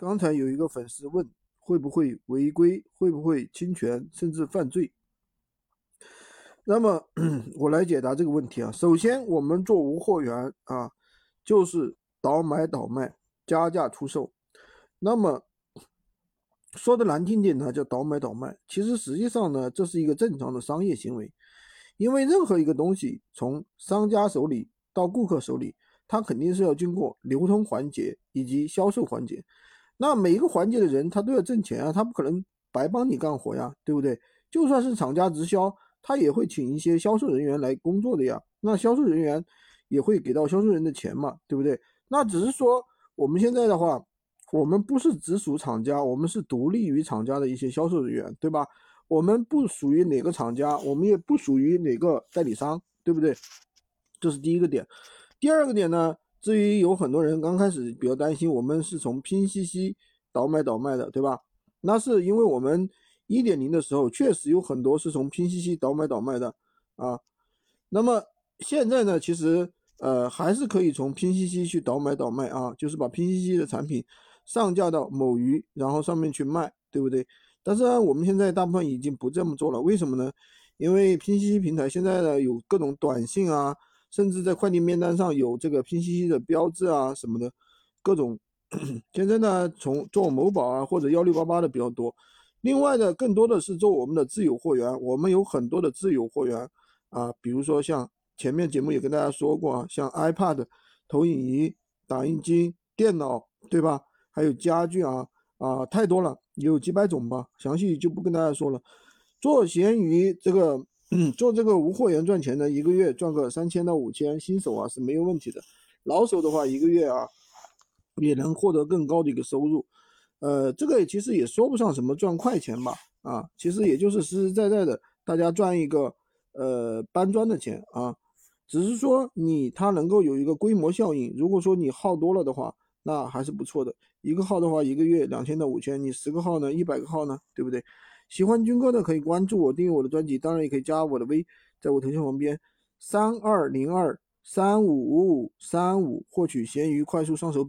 刚才有一个粉丝问，会不会违规，会不会侵权，甚至犯罪？那么 我来解答这个问题啊。首先，我们做无货源啊，就是倒买倒卖，加价出售。那么说的难听点呢，叫倒买倒卖。其实实际上呢，这是一个正常的商业行为，因为任何一个东西从商家手里到顾客手里，它肯定是要经过流通环节以及销售环节。那每一个环节的人，他都要挣钱啊，他不可能白帮你干活呀，对不对？就算是厂家直销，他也会请一些销售人员来工作的呀。那销售人员也会给到销售人的钱嘛，对不对？那只是说我们现在的话。我们不是直属厂家，我们是独立于厂家的一些销售人员，对吧？我们不属于哪个厂家，我们也不属于哪个代理商，对不对？这是第一个点。第二个点呢，至于有很多人刚开始比较担心，我们是从拼夕夕倒买倒卖的，对吧？那是因为我们一点零的时候确实有很多是从拼夕夕倒买倒卖的啊。那么现在呢，其实呃还是可以从拼夕夕去倒买倒卖啊，就是把拼夕夕的产品。上架到某鱼，然后上面去卖，对不对？但是呢，我们现在大部分已经不这么做了，为什么呢？因为拼夕夕平台现在呢有各种短信啊，甚至在快递面单上有这个拼夕夕的标志啊什么的，各种。现在呢，从做某宝啊或者幺六八八的比较多，另外的更多的是做我们的自有货源，我们有很多的自有货源啊，比如说像前面节目也跟大家说过啊，像 iPad、投影仪、打印机、电脑，对吧？还有家具啊啊，太多了，有几百种吧，详细就不跟大家说了。做闲鱼这个，做这个无货源赚钱的，一个月赚个三千到五千，新手啊是没有问题的。老手的话，一个月啊也能获得更高的一个收入。呃，这个其实也说不上什么赚快钱吧，啊，其实也就是实实在在的大家赚一个呃搬砖的钱啊，只是说你它能够有一个规模效应。如果说你号多了的话。那还是不错的，一个号的话，一个月两千到五千，你十个号呢，一百个号呢，对不对？喜欢军哥的可以关注我，订阅我的专辑，当然也可以加我的微，在我头像旁边三二零二三五五五三五，获取闲鱼快速上手。